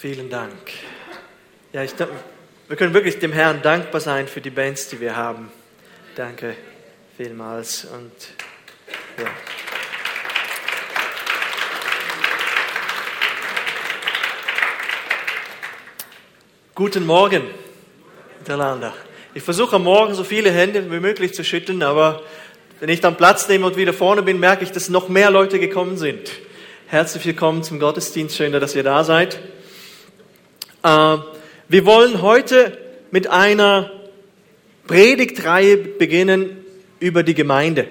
Vielen Dank. Ja, ich, wir können wirklich dem Herrn dankbar sein für die Bands, die wir haben. Danke vielmals und ja. Guten Morgen miteinander. Ich versuche am Morgen so viele Hände wie möglich zu schütteln, aber wenn ich dann Platz nehme und wieder vorne bin, merke ich, dass noch mehr Leute gekommen sind. Herzlich willkommen zum Gottesdienst. Schön, dass ihr da seid. Äh, wir wollen heute mit einer Predigtreihe beginnen über die Gemeinde.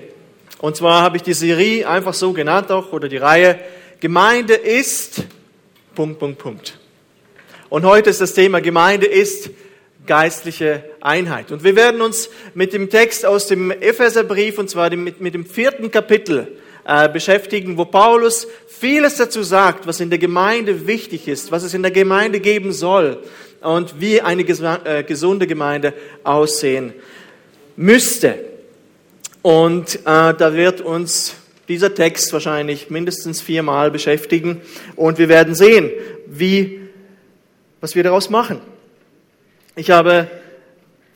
Und zwar habe ich die Serie einfach so genannt auch, oder die Reihe Gemeinde ist, Punkt, Punkt, Punkt. Und heute ist das Thema Gemeinde ist geistliche Einheit. Und wir werden uns mit dem Text aus dem Epheserbrief, und zwar mit, mit dem vierten Kapitel, äh, beschäftigen, wo Paulus vieles dazu sagt, was in der Gemeinde wichtig ist, was es in der Gemeinde geben soll und wie eine äh, gesunde Gemeinde aussehen müsste. Und äh, da wird uns dieser Text wahrscheinlich mindestens viermal beschäftigen und wir werden sehen, wie, was wir daraus machen. Ich habe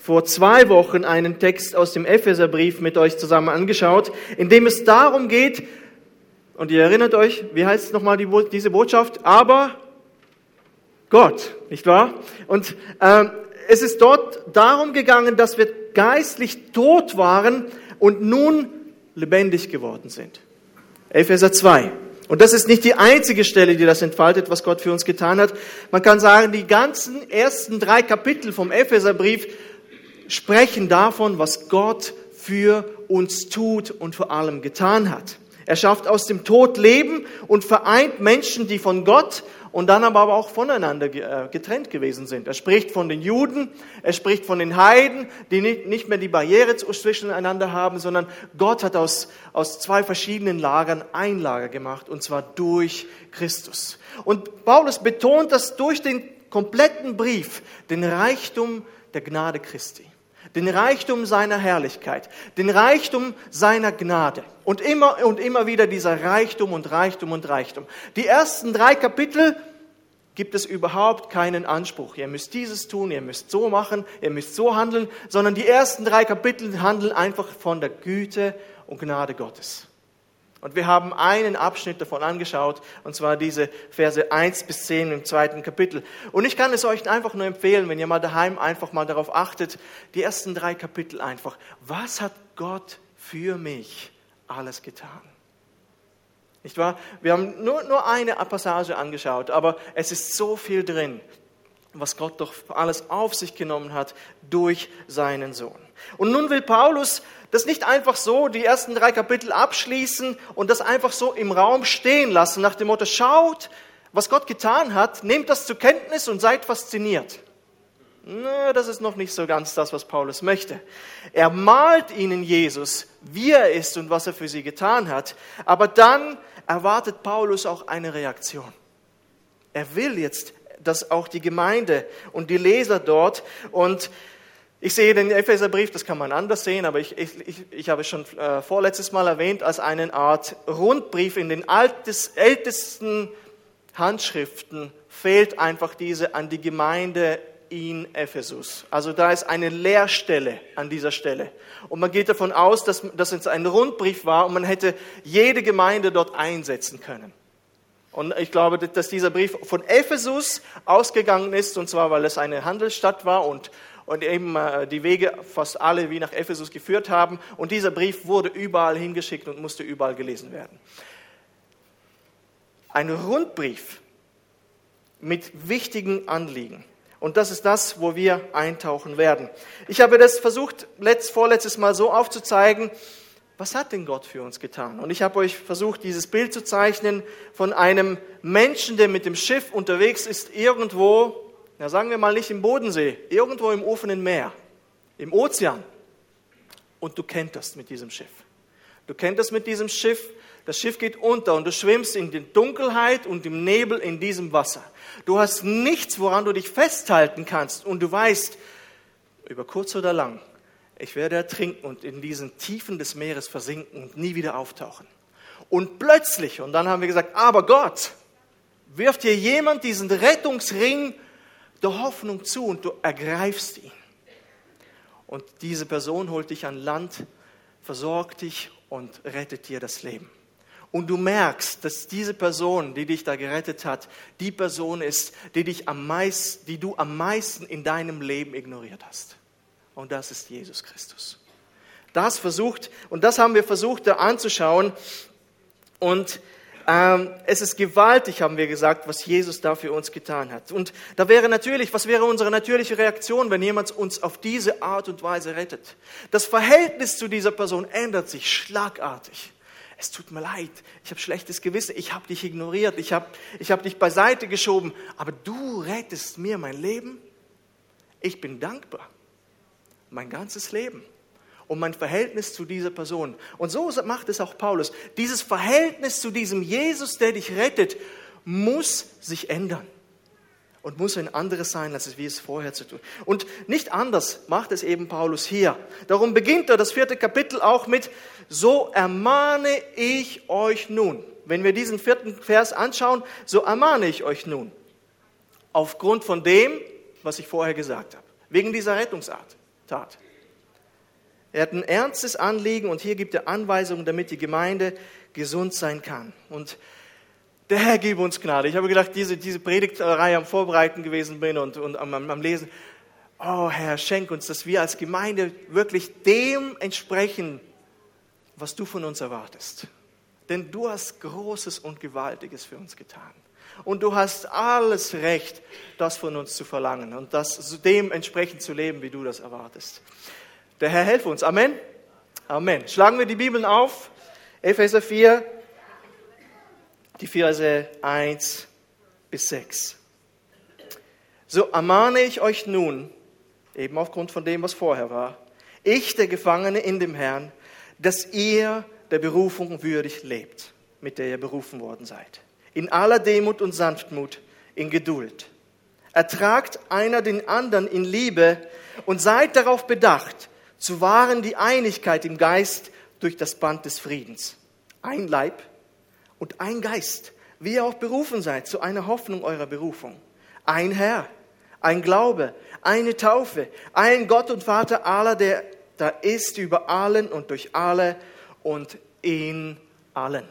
vor zwei Wochen einen Text aus dem Epheserbrief mit euch zusammen angeschaut, in dem es darum geht, und ihr erinnert euch, wie heißt nochmal die, diese Botschaft? Aber Gott, nicht wahr? Und äh, es ist dort darum gegangen, dass wir geistlich tot waren und nun lebendig geworden sind. Epheser 2. Und das ist nicht die einzige Stelle, die das entfaltet, was Gott für uns getan hat. Man kann sagen, die ganzen ersten drei Kapitel vom Epheserbrief sprechen davon, was Gott für uns tut und vor allem getan hat. Er schafft aus dem Tod Leben und vereint Menschen, die von Gott und dann aber auch voneinander äh, getrennt gewesen sind. Er spricht von den Juden, er spricht von den Heiden, die nicht mehr die Barriere zwischeneinander haben, sondern Gott hat aus, aus zwei verschiedenen Lagern ein Lager gemacht, und zwar durch Christus. Und Paulus betont das durch den kompletten Brief, den Reichtum der Gnade Christi den Reichtum seiner Herrlichkeit, den Reichtum seiner Gnade. Und immer und immer wieder dieser Reichtum und Reichtum und Reichtum. Die ersten drei Kapitel gibt es überhaupt keinen Anspruch. Ihr müsst dieses tun, ihr müsst so machen, ihr müsst so handeln, sondern die ersten drei Kapitel handeln einfach von der Güte und Gnade Gottes. Und wir haben einen Abschnitt davon angeschaut, und zwar diese Verse 1 bis 10 im zweiten Kapitel. Und ich kann es euch einfach nur empfehlen, wenn ihr mal daheim einfach mal darauf achtet, die ersten drei Kapitel einfach. Was hat Gott für mich alles getan? Nicht wahr? Wir haben nur, nur eine Passage angeschaut, aber es ist so viel drin, was Gott doch alles auf sich genommen hat durch seinen Sohn. Und nun will Paulus das nicht einfach so die ersten drei Kapitel abschließen und das einfach so im Raum stehen lassen, nach dem Motto, schaut, was Gott getan hat, nehmt das zur Kenntnis und seid fasziniert. Nö, das ist noch nicht so ganz das, was Paulus möchte. Er malt ihnen Jesus, wie er ist und was er für sie getan hat, aber dann erwartet Paulus auch eine Reaktion. Er will jetzt, dass auch die Gemeinde und die Leser dort und ich sehe den Epheserbrief, das kann man anders sehen, aber ich, ich, ich, ich habe es schon äh, vorletztes Mal erwähnt, als eine Art Rundbrief in den altes, ältesten Handschriften fehlt einfach diese an die Gemeinde in Ephesus. Also da ist eine Leerstelle an dieser Stelle. Und man geht davon aus, dass, dass es ein Rundbrief war und man hätte jede Gemeinde dort einsetzen können. Und ich glaube, dass dieser Brief von Ephesus ausgegangen ist, und zwar weil es eine Handelsstadt war und und eben äh, die Wege fast alle wie nach Ephesus geführt haben. Und dieser Brief wurde überall hingeschickt und musste überall gelesen werden. Ein Rundbrief mit wichtigen Anliegen. Und das ist das, wo wir eintauchen werden. Ich habe das versucht, letzt, vorletztes Mal so aufzuzeigen, was hat denn Gott für uns getan? Und ich habe euch versucht, dieses Bild zu zeichnen von einem Menschen, der mit dem Schiff unterwegs ist, irgendwo ja sagen wir mal nicht im Bodensee, irgendwo im offenen Meer, im Ozean. Und du kenntest mit diesem Schiff. Du kenntest mit diesem Schiff, das Schiff geht unter und du schwimmst in der Dunkelheit und im Nebel in diesem Wasser. Du hast nichts, woran du dich festhalten kannst und du weißt, über kurz oder lang, ich werde ertrinken und in diesen Tiefen des Meeres versinken und nie wieder auftauchen. Und plötzlich, und dann haben wir gesagt, aber Gott, wirft dir jemand diesen Rettungsring der Hoffnung zu und du ergreifst ihn. Und diese Person holt dich an Land, versorgt dich und rettet dir das Leben. Und du merkst, dass diese Person, die dich da gerettet hat, die Person ist, die, dich am meisten, die du am meisten in deinem Leben ignoriert hast. Und das ist Jesus Christus. Das versucht, und das haben wir versucht da anzuschauen. Und ähm, es ist gewaltig, haben wir gesagt, was Jesus da für uns getan hat. Und da wäre natürlich, was wäre unsere natürliche Reaktion, wenn jemand uns auf diese Art und Weise rettet? Das Verhältnis zu dieser Person ändert sich schlagartig. Es tut mir leid, ich habe schlechtes Gewissen, ich habe dich ignoriert, ich habe ich hab dich beiseite geschoben, aber du rettest mir mein Leben. Ich bin dankbar, mein ganzes Leben um mein Verhältnis zu dieser Person. Und so macht es auch Paulus. Dieses Verhältnis zu diesem Jesus, der dich rettet, muss sich ändern und muss ein anderes sein, als es wie es vorher zu tun. Und nicht anders macht es eben Paulus hier. Darum beginnt er das vierte Kapitel auch mit, so ermahne ich euch nun. Wenn wir diesen vierten Vers anschauen, so ermahne ich euch nun. Aufgrund von dem, was ich vorher gesagt habe. Wegen dieser Rettungsart. Tat. Er hat ein ernstes Anliegen und hier gibt er Anweisungen, damit die Gemeinde gesund sein kann. Und der Herr gebe uns Gnade. Ich habe gedacht, diese, diese Predigtreihe am Vorbereiten gewesen bin und, und am, am Lesen. Oh Herr, schenk uns, dass wir als Gemeinde wirklich dem entsprechen, was du von uns erwartest. Denn du hast Großes und Gewaltiges für uns getan. Und du hast alles Recht, das von uns zu verlangen und das dem entsprechend zu leben, wie du das erwartest. Der Herr helfe uns. Amen. Amen. Schlagen wir die Bibeln auf. Epheser 4, die Verse 1 bis 6. So ermahne ich euch nun, eben aufgrund von dem, was vorher war, ich, der Gefangene in dem Herrn, dass ihr der Berufung würdig lebt, mit der ihr berufen worden seid. In aller Demut und Sanftmut, in Geduld. Ertragt einer den anderen in Liebe und seid darauf bedacht, zu wahren die Einigkeit im Geist durch das Band des Friedens. Ein Leib und ein Geist, wie ihr auch berufen seid zu einer Hoffnung eurer Berufung. Ein Herr, ein Glaube, eine Taufe, ein Gott und Vater aller, der da ist über allen und durch alle und in allen.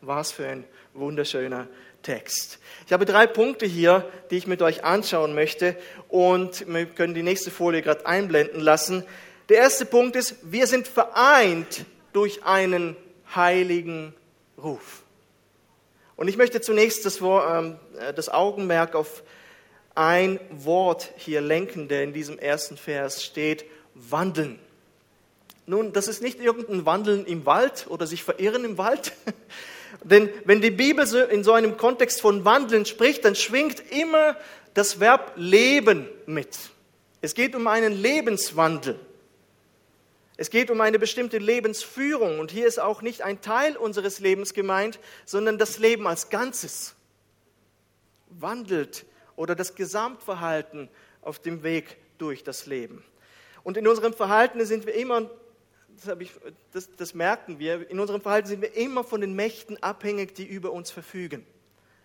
Was für ein wunderschöner Text. Ich habe drei Punkte hier, die ich mit euch anschauen möchte und wir können die nächste Folie gerade einblenden lassen. Der erste Punkt ist, wir sind vereint durch einen heiligen Ruf. Und ich möchte zunächst das, ähm, das Augenmerk auf ein Wort hier lenken, der in diesem ersten Vers steht, wandeln. Nun, das ist nicht irgendein Wandeln im Wald oder sich verirren im Wald. Denn wenn die Bibel in so einem Kontext von Wandeln spricht, dann schwingt immer das Verb leben mit. Es geht um einen Lebenswandel. Es geht um eine bestimmte Lebensführung und hier ist auch nicht ein Teil unseres Lebens gemeint, sondern das Leben als Ganzes. Wandelt oder das Gesamtverhalten auf dem Weg durch das Leben. Und in unserem Verhalten sind wir immer, das, ich, das, das merken wir, in unserem Verhalten sind wir immer von den Mächten abhängig, die über uns verfügen.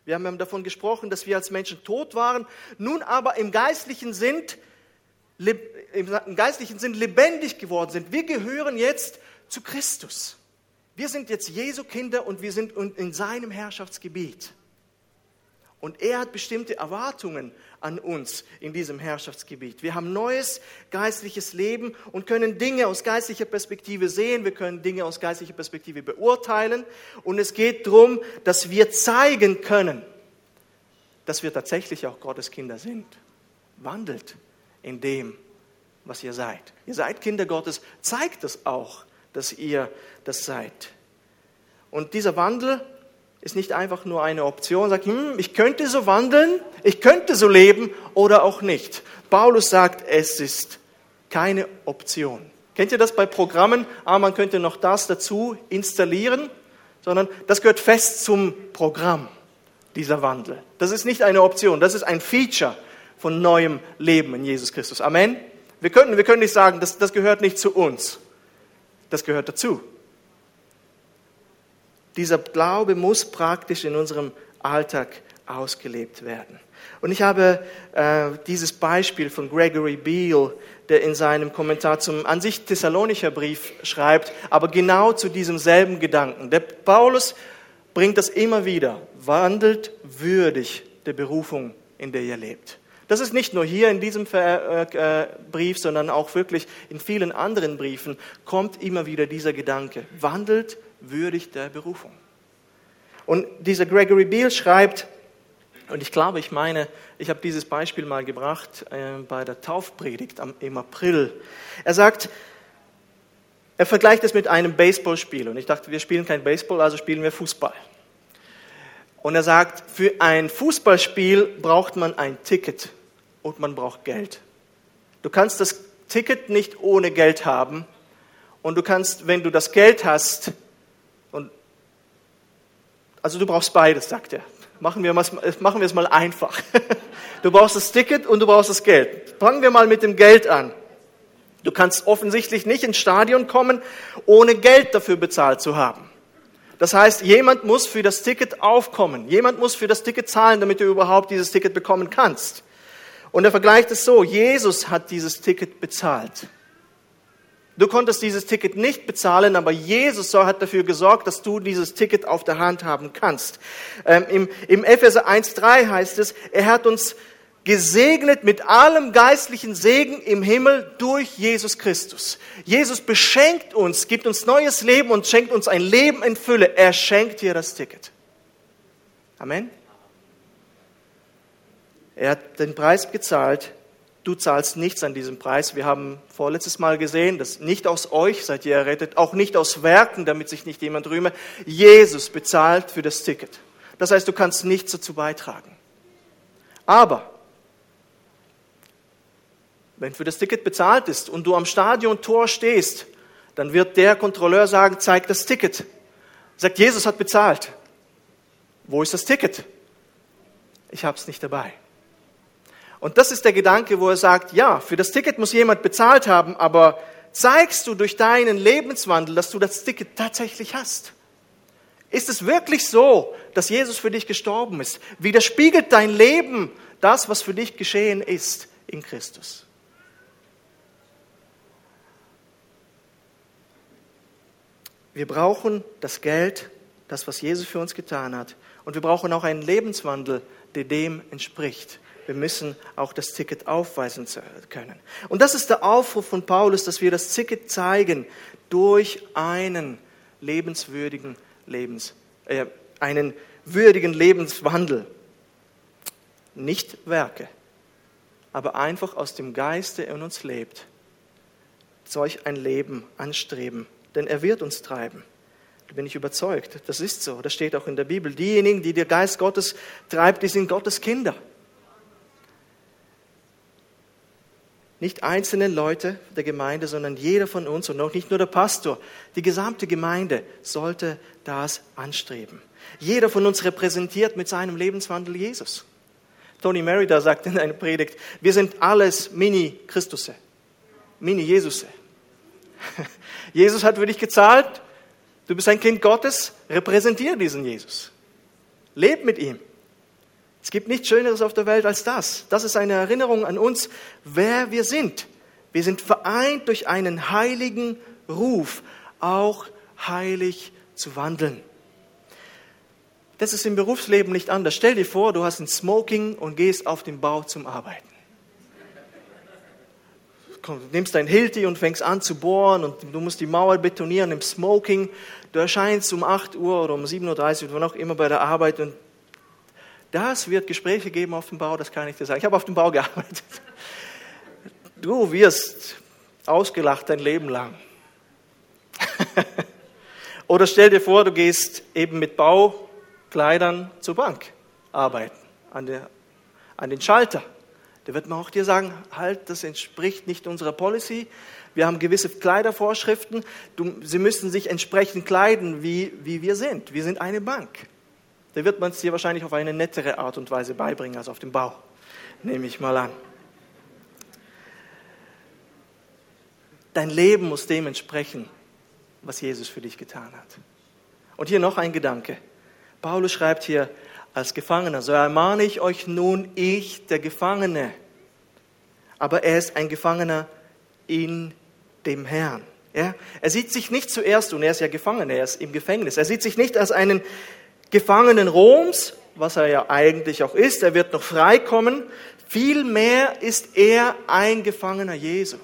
Wir haben davon gesprochen, dass wir als Menschen tot waren, nun aber im Geistlichen sind, im geistlichen Sinn lebendig geworden sind. Wir gehören jetzt zu Christus. Wir sind jetzt Jesu Kinder und wir sind in seinem Herrschaftsgebiet. Und er hat bestimmte Erwartungen an uns in diesem Herrschaftsgebiet. Wir haben neues geistliches Leben und können Dinge aus geistlicher Perspektive sehen. Wir können Dinge aus geistlicher Perspektive beurteilen. Und es geht darum, dass wir zeigen können, dass wir tatsächlich auch Gottes Kinder sind. Wandelt in dem, was ihr seid. Ihr seid Kinder Gottes, zeigt es auch, dass ihr das seid. Und dieser Wandel ist nicht einfach nur eine Option, sagt, hm, ich könnte so wandeln, ich könnte so leben oder auch nicht. Paulus sagt, es ist keine Option. Kennt ihr das bei Programmen? Ah, man könnte noch das dazu installieren, sondern das gehört fest zum Programm, dieser Wandel. Das ist nicht eine Option, das ist ein Feature von neuem Leben in Jesus Christus. Amen. Wir können, wir können nicht sagen, das, das gehört nicht zu uns. Das gehört dazu. Dieser Glaube muss praktisch in unserem Alltag ausgelebt werden. Und ich habe äh, dieses Beispiel von Gregory Beale, der in seinem Kommentar zum an sich Thessalonischer Brief schreibt, aber genau zu diesem selben Gedanken. Der Paulus bringt das immer wieder, wandelt würdig der Berufung, in der ihr lebt. Das ist nicht nur hier in diesem äh, äh, Brief, sondern auch wirklich in vielen anderen Briefen kommt immer wieder dieser Gedanke, wandelt würdig der Berufung. Und dieser Gregory Beale schreibt, und ich glaube, ich meine, ich habe dieses Beispiel mal gebracht äh, bei der Taufpredigt am, im April. Er sagt, er vergleicht es mit einem Baseballspiel. Und ich dachte, wir spielen kein Baseball, also spielen wir Fußball. Und er sagt, für ein Fußballspiel braucht man ein Ticket und man braucht Geld. Du kannst das Ticket nicht ohne Geld haben. Und du kannst, wenn du das Geld hast, also du brauchst beides, sagt er. Machen wir, machen wir es mal einfach. Du brauchst das Ticket und du brauchst das Geld. Fangen wir mal mit dem Geld an. Du kannst offensichtlich nicht ins Stadion kommen, ohne Geld dafür bezahlt zu haben. Das heißt, jemand muss für das Ticket aufkommen. Jemand muss für das Ticket zahlen, damit du überhaupt dieses Ticket bekommen kannst. Und er vergleicht es so, Jesus hat dieses Ticket bezahlt. Du konntest dieses Ticket nicht bezahlen, aber Jesus hat dafür gesorgt, dass du dieses Ticket auf der Hand haben kannst. Ähm, Im, Im Epheser 1.3 heißt es, er hat uns gesegnet mit allem geistlichen Segen im Himmel durch Jesus Christus. Jesus beschenkt uns, gibt uns neues Leben und schenkt uns ein Leben in Fülle. Er schenkt dir das Ticket. Amen. Er hat den Preis gezahlt du zahlst nichts an diesem Preis. Wir haben vorletztes Mal gesehen, dass nicht aus euch seid ihr errettet, auch nicht aus Werken, damit sich nicht jemand rühme. Jesus bezahlt für das Ticket. Das heißt, du kannst nichts dazu beitragen. Aber wenn für das Ticket bezahlt ist und du am Stadiontor stehst, dann wird der Kontrolleur sagen, zeig das Ticket. Sagt, Jesus hat bezahlt. Wo ist das Ticket? Ich habe es nicht dabei. Und das ist der Gedanke, wo er sagt, ja, für das Ticket muss jemand bezahlt haben, aber zeigst du durch deinen Lebenswandel, dass du das Ticket tatsächlich hast? Ist es wirklich so, dass Jesus für dich gestorben ist? Widerspiegelt dein Leben das, was für dich geschehen ist in Christus? Wir brauchen das Geld, das, was Jesus für uns getan hat. Und wir brauchen auch einen Lebenswandel, der dem entspricht wir müssen auch das Ticket aufweisen können. Und das ist der Aufruf von Paulus, dass wir das Ticket zeigen durch einen lebenswürdigen Lebens, äh, einen würdigen Lebenswandel. Nicht Werke, aber einfach aus dem Geiste in uns lebt. Solch ein Leben anstreben, denn er wird uns treiben. Da bin ich überzeugt. Das ist so. Das steht auch in der Bibel. Diejenigen, die der Geist Gottes treibt, die sind Gottes Kinder. Nicht einzelne Leute der Gemeinde, sondern jeder von uns und auch nicht nur der Pastor. Die gesamte Gemeinde sollte das anstreben. Jeder von uns repräsentiert mit seinem Lebenswandel Jesus. Tony Merida sagt in einer Predigt, wir sind alles Mini-Christusse, Mini-Jesusse. Jesus hat für dich gezahlt, du bist ein Kind Gottes, repräsentiere diesen Jesus. Leb mit ihm. Es gibt nichts Schöneres auf der Welt als das. Das ist eine Erinnerung an uns, wer wir sind. Wir sind vereint durch einen heiligen Ruf, auch heilig zu wandeln. Das ist im Berufsleben nicht anders. Stell dir vor, du hast ein Smoking und gehst auf den Bau zum Arbeiten. Du nimmst dein Hilti und fängst an zu bohren und du musst die Mauer betonieren im Smoking. Du erscheinst um 8 Uhr oder um 7.30 Uhr, wann auch immer bei der Arbeit und das wird Gespräche geben auf dem Bau, das kann ich dir sagen. Ich habe auf dem Bau gearbeitet. Du wirst ausgelacht dein Leben lang. Oder stell dir vor, du gehst eben mit Baukleidern zur Bank arbeiten, an, der, an den Schalter. Da wird man auch dir sagen, halt, das entspricht nicht unserer Policy. Wir haben gewisse Kleidervorschriften. Du, sie müssen sich entsprechend kleiden, wie, wie wir sind. Wir sind eine Bank da wird man es dir wahrscheinlich auf eine nettere Art und Weise beibringen als auf dem Bau. Nehme ich mal an. Dein Leben muss dem entsprechen, was Jesus für dich getan hat. Und hier noch ein Gedanke. Paulus schreibt hier, als Gefangener. So ermahne ich euch nun, ich, der Gefangene. Aber er ist ein Gefangener in dem Herrn. Ja? Er sieht sich nicht zuerst, und er ist ja Gefangener, er ist im Gefängnis, er sieht sich nicht als einen Gefangenen Roms, was er ja eigentlich auch ist, er wird noch freikommen. Vielmehr ist er ein Gefangener Jesu.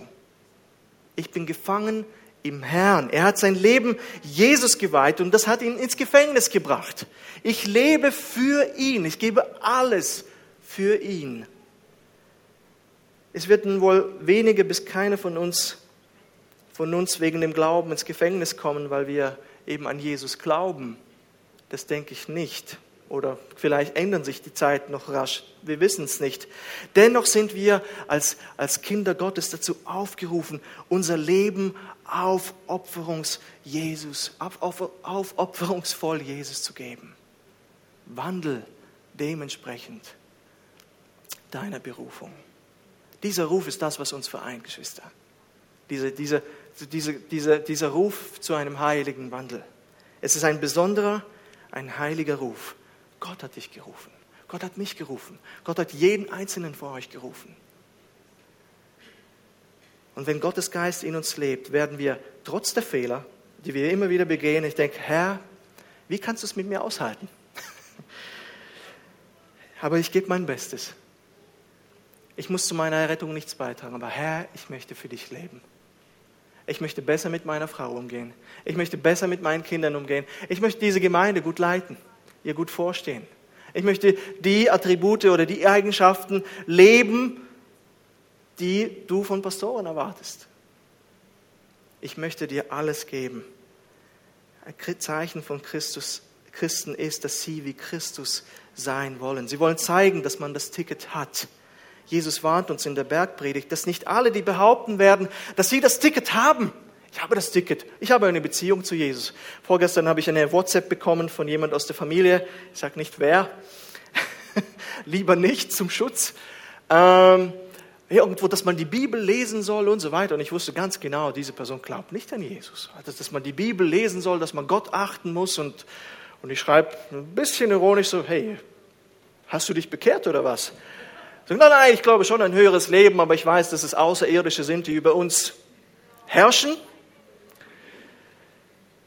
Ich bin gefangen im Herrn. Er hat sein Leben Jesus geweiht und das hat ihn ins Gefängnis gebracht. Ich lebe für ihn. Ich gebe alles für ihn. Es wird wohl wenige bis keine von uns, von uns wegen dem Glauben ins Gefängnis kommen, weil wir eben an Jesus glauben. Das denke ich nicht. Oder vielleicht ändern sich die Zeiten noch rasch. Wir wissen es nicht. Dennoch sind wir als, als Kinder Gottes dazu aufgerufen, unser Leben aufopferungs Jesus, aufopferungsvoll Jesus zu geben. Wandel dementsprechend deiner Berufung. Dieser Ruf ist das, was uns vereint, Geschwister. Diese, diese, diese, diese, dieser Ruf zu einem heiligen Wandel. Es ist ein besonderer, ein heiliger Ruf. Gott hat dich gerufen. Gott hat mich gerufen. Gott hat jeden Einzelnen vor euch gerufen. Und wenn Gottes Geist in uns lebt, werden wir trotz der Fehler, die wir immer wieder begehen, ich denke, Herr, wie kannst du es mit mir aushalten? aber ich gebe mein Bestes. Ich muss zu meiner Errettung nichts beitragen, aber Herr, ich möchte für dich leben. Ich möchte besser mit meiner Frau umgehen. Ich möchte besser mit meinen Kindern umgehen. Ich möchte diese Gemeinde gut leiten ihr gut vorstehen. Ich möchte die Attribute oder die Eigenschaften leben, die du von Pastoren erwartest. Ich möchte dir alles geben. Ein Zeichen von Christus, Christen ist, dass sie wie Christus sein wollen. Sie wollen zeigen, dass man das Ticket hat. Jesus warnt uns in der Bergpredigt, dass nicht alle, die behaupten werden, dass sie das Ticket haben, ich habe das Ticket. Ich habe eine Beziehung zu Jesus. Vorgestern habe ich eine WhatsApp bekommen von jemand aus der Familie. Ich sage nicht wer. Lieber nicht zum Schutz. Ähm, irgendwo, dass man die Bibel lesen soll und so weiter. Und ich wusste ganz genau, diese Person glaubt nicht an Jesus. Also, dass man die Bibel lesen soll, dass man Gott achten muss. Und, und ich schreibe ein bisschen ironisch so, hey, hast du dich bekehrt oder was? So, nein, nein, ich glaube schon ein höheres Leben, aber ich weiß, dass es Außerirdische sind, die über uns herrschen.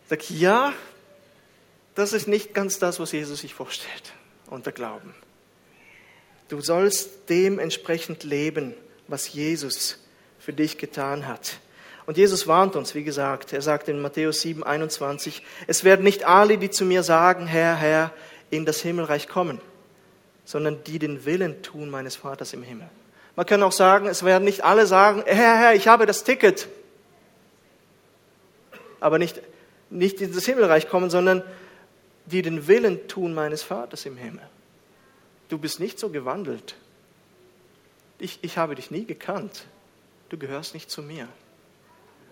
Sag, ja, das ist nicht ganz das, was Jesus sich vorstellt unter Glauben. Du sollst dementsprechend leben, was Jesus für dich getan hat. Und Jesus warnt uns, wie gesagt, er sagt in Matthäus 7, 21, es werden nicht alle, die zu mir sagen, Herr, Herr, in das Himmelreich kommen, sondern die den Willen tun meines Vaters im Himmel. Man kann auch sagen, es werden nicht alle sagen, Herr, Herr, ich habe das Ticket, aber nicht nicht in das Himmelreich kommen, sondern die den Willen tun meines Vaters im Himmel. Du bist nicht so gewandelt. Ich, ich habe dich nie gekannt. Du gehörst nicht zu mir.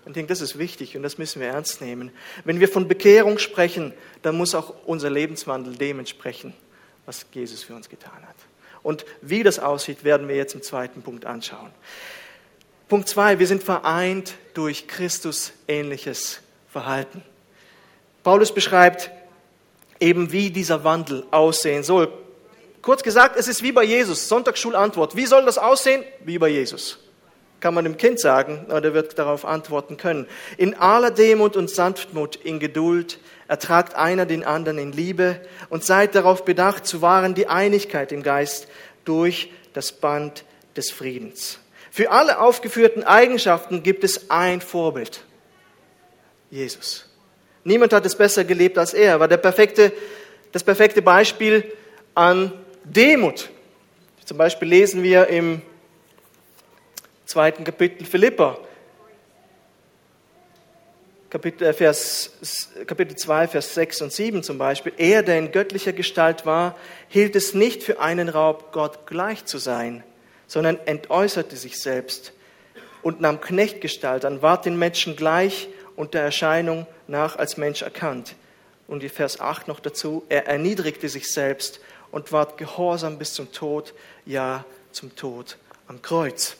Und ich denke, das ist wichtig und das müssen wir ernst nehmen. Wenn wir von Bekehrung sprechen, dann muss auch unser Lebenswandel dementsprechend, was Jesus für uns getan hat. Und wie das aussieht, werden wir jetzt im zweiten Punkt anschauen. Punkt zwei, wir sind vereint durch Christus ähnliches Verhalten. Paulus beschreibt eben, wie dieser Wandel aussehen soll. Kurz gesagt, es ist wie bei Jesus. Sonntagsschulantwort. Wie soll das aussehen? Wie bei Jesus. Kann man dem Kind sagen, oder wird darauf antworten können. In aller Demut und Sanftmut, in Geduld, ertragt einer den anderen in Liebe und seid darauf bedacht, zu wahren die Einigkeit im Geist durch das Band des Friedens. Für alle aufgeführten Eigenschaften gibt es ein Vorbild. Jesus. Niemand hat es besser gelebt als er. Er war der perfekte, das perfekte Beispiel an Demut. Zum Beispiel lesen wir im zweiten Kapitel Philippa, Kapitel, äh, Vers, Kapitel 2, Vers 6 und 7 zum Beispiel. Er, der in göttlicher Gestalt war, hielt es nicht für einen Raub, Gott gleich zu sein, sondern entäußerte sich selbst und nahm Knechtgestalt an, ward den Menschen gleich und der Erscheinung nach als Mensch erkannt. Und die Vers 8 noch dazu, er erniedrigte sich selbst und ward gehorsam bis zum Tod, ja zum Tod am Kreuz.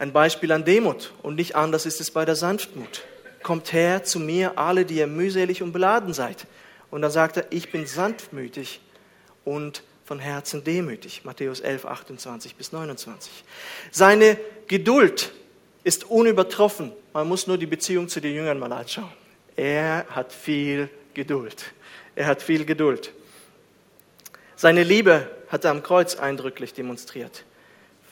Ein Beispiel an Demut und nicht anders ist es bei der Sanftmut. Kommt her zu mir, alle, die ihr mühselig und beladen seid. Und dann sagt er, ich bin sanftmütig und von Herzen demütig. Matthäus 11, 28 bis 29. Seine Geduld ist unübertroffen. Man muss nur die Beziehung zu den Jüngern mal anschauen. Er hat viel Geduld. Er hat viel Geduld. Seine Liebe hat er am Kreuz eindrücklich demonstriert.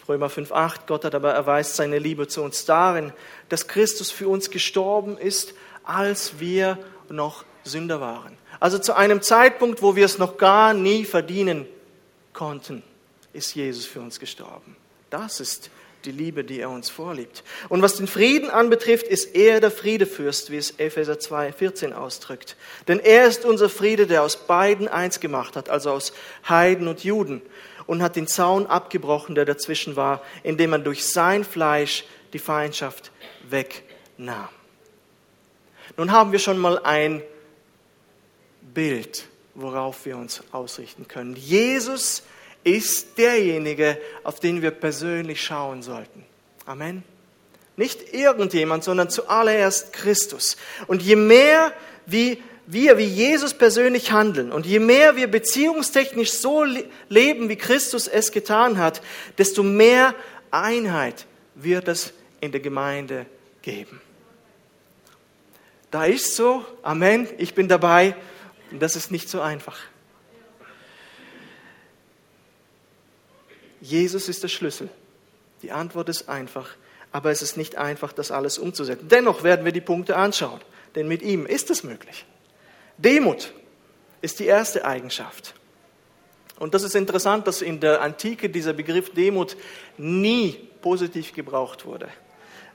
Römer 5,8, Gott hat aber erweist seine Liebe zu uns darin, dass Christus für uns gestorben ist, als wir noch Sünder waren. Also zu einem Zeitpunkt, wo wir es noch gar nie verdienen konnten, ist Jesus für uns gestorben. Das ist die Liebe, die er uns vorliebt. Und was den Frieden anbetrifft, ist er der Friedefürst, wie es Epheser 2, 14 ausdrückt. Denn er ist unser Friede, der aus beiden eins gemacht hat, also aus Heiden und Juden, und hat den Zaun abgebrochen, der dazwischen war, indem man durch sein Fleisch die Feindschaft wegnahm. Nun haben wir schon mal ein Bild worauf wir uns ausrichten können. Jesus ist derjenige, auf den wir persönlich schauen sollten. Amen. Nicht irgendjemand, sondern zuallererst Christus. Und je mehr wie wir wie Jesus persönlich handeln und je mehr wir beziehungstechnisch so leben, wie Christus es getan hat, desto mehr Einheit wird es in der Gemeinde geben. Da ist so, Amen, ich bin dabei. Und das ist nicht so einfach. Jesus ist der Schlüssel. Die Antwort ist einfach, aber es ist nicht einfach, das alles umzusetzen. Dennoch werden wir die Punkte anschauen, denn mit ihm ist es möglich. Demut ist die erste Eigenschaft. Und das ist interessant, dass in der Antike dieser Begriff Demut nie positiv gebraucht wurde.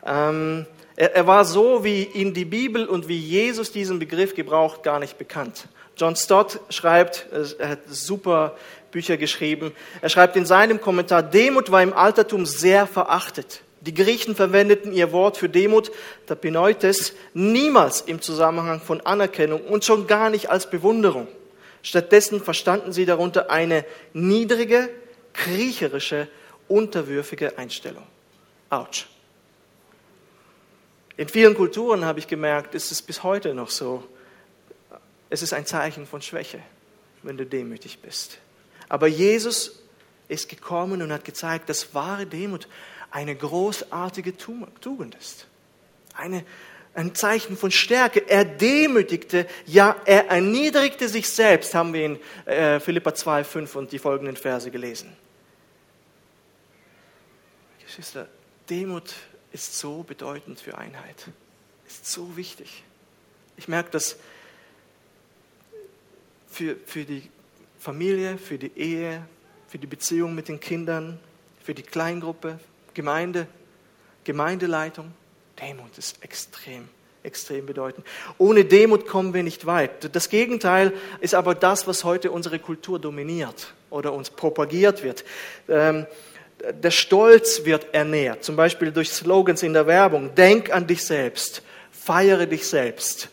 Ähm, er, er war so, wie in die Bibel und wie Jesus diesen Begriff gebraucht, gar nicht bekannt. John Stott schreibt, er hat super Bücher geschrieben, er schreibt in seinem Kommentar, Demut war im Altertum sehr verachtet. Die Griechen verwendeten ihr Wort für Demut, Tapinoites, niemals im Zusammenhang von Anerkennung und schon gar nicht als Bewunderung. Stattdessen verstanden sie darunter eine niedrige, kriecherische, unterwürfige Einstellung. Autsch. In vielen Kulturen habe ich gemerkt, ist es bis heute noch so. Es ist ein Zeichen von Schwäche, wenn du demütig bist. Aber Jesus ist gekommen und hat gezeigt, dass wahre Demut eine großartige Tugend ist. Eine, ein Zeichen von Stärke. Er demütigte, ja, er erniedrigte sich selbst, haben wir in äh, Philippa 2, 5 und die folgenden Verse gelesen. Geschwister, Demut ist so bedeutend für Einheit, ist so wichtig. Ich merke das für, für die Familie, für die Ehe, für die Beziehung mit den Kindern, für die Kleingruppe, Gemeinde, Gemeindeleitung. Demut ist extrem, extrem bedeutend. Ohne Demut kommen wir nicht weit. Das Gegenteil ist aber das, was heute unsere Kultur dominiert oder uns propagiert wird. Ähm, der Stolz wird ernährt, zum Beispiel durch Slogans in der Werbung. Denk an dich selbst, feiere dich selbst.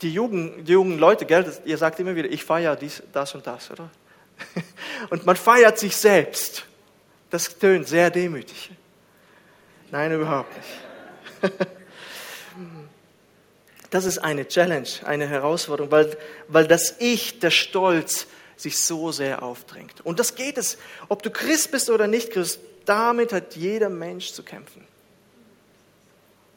Die jungen, die jungen Leute, gell, ihr sagt immer wieder, ich feiere dies, das und das, oder? Und man feiert sich selbst. Das tönt sehr demütig. Nein, überhaupt nicht. Das ist eine Challenge, eine Herausforderung, weil, weil das Ich, der Stolz, sich so sehr aufdrängt. Und das geht es, ob du Christ bist oder nicht Christ, damit hat jeder Mensch zu kämpfen.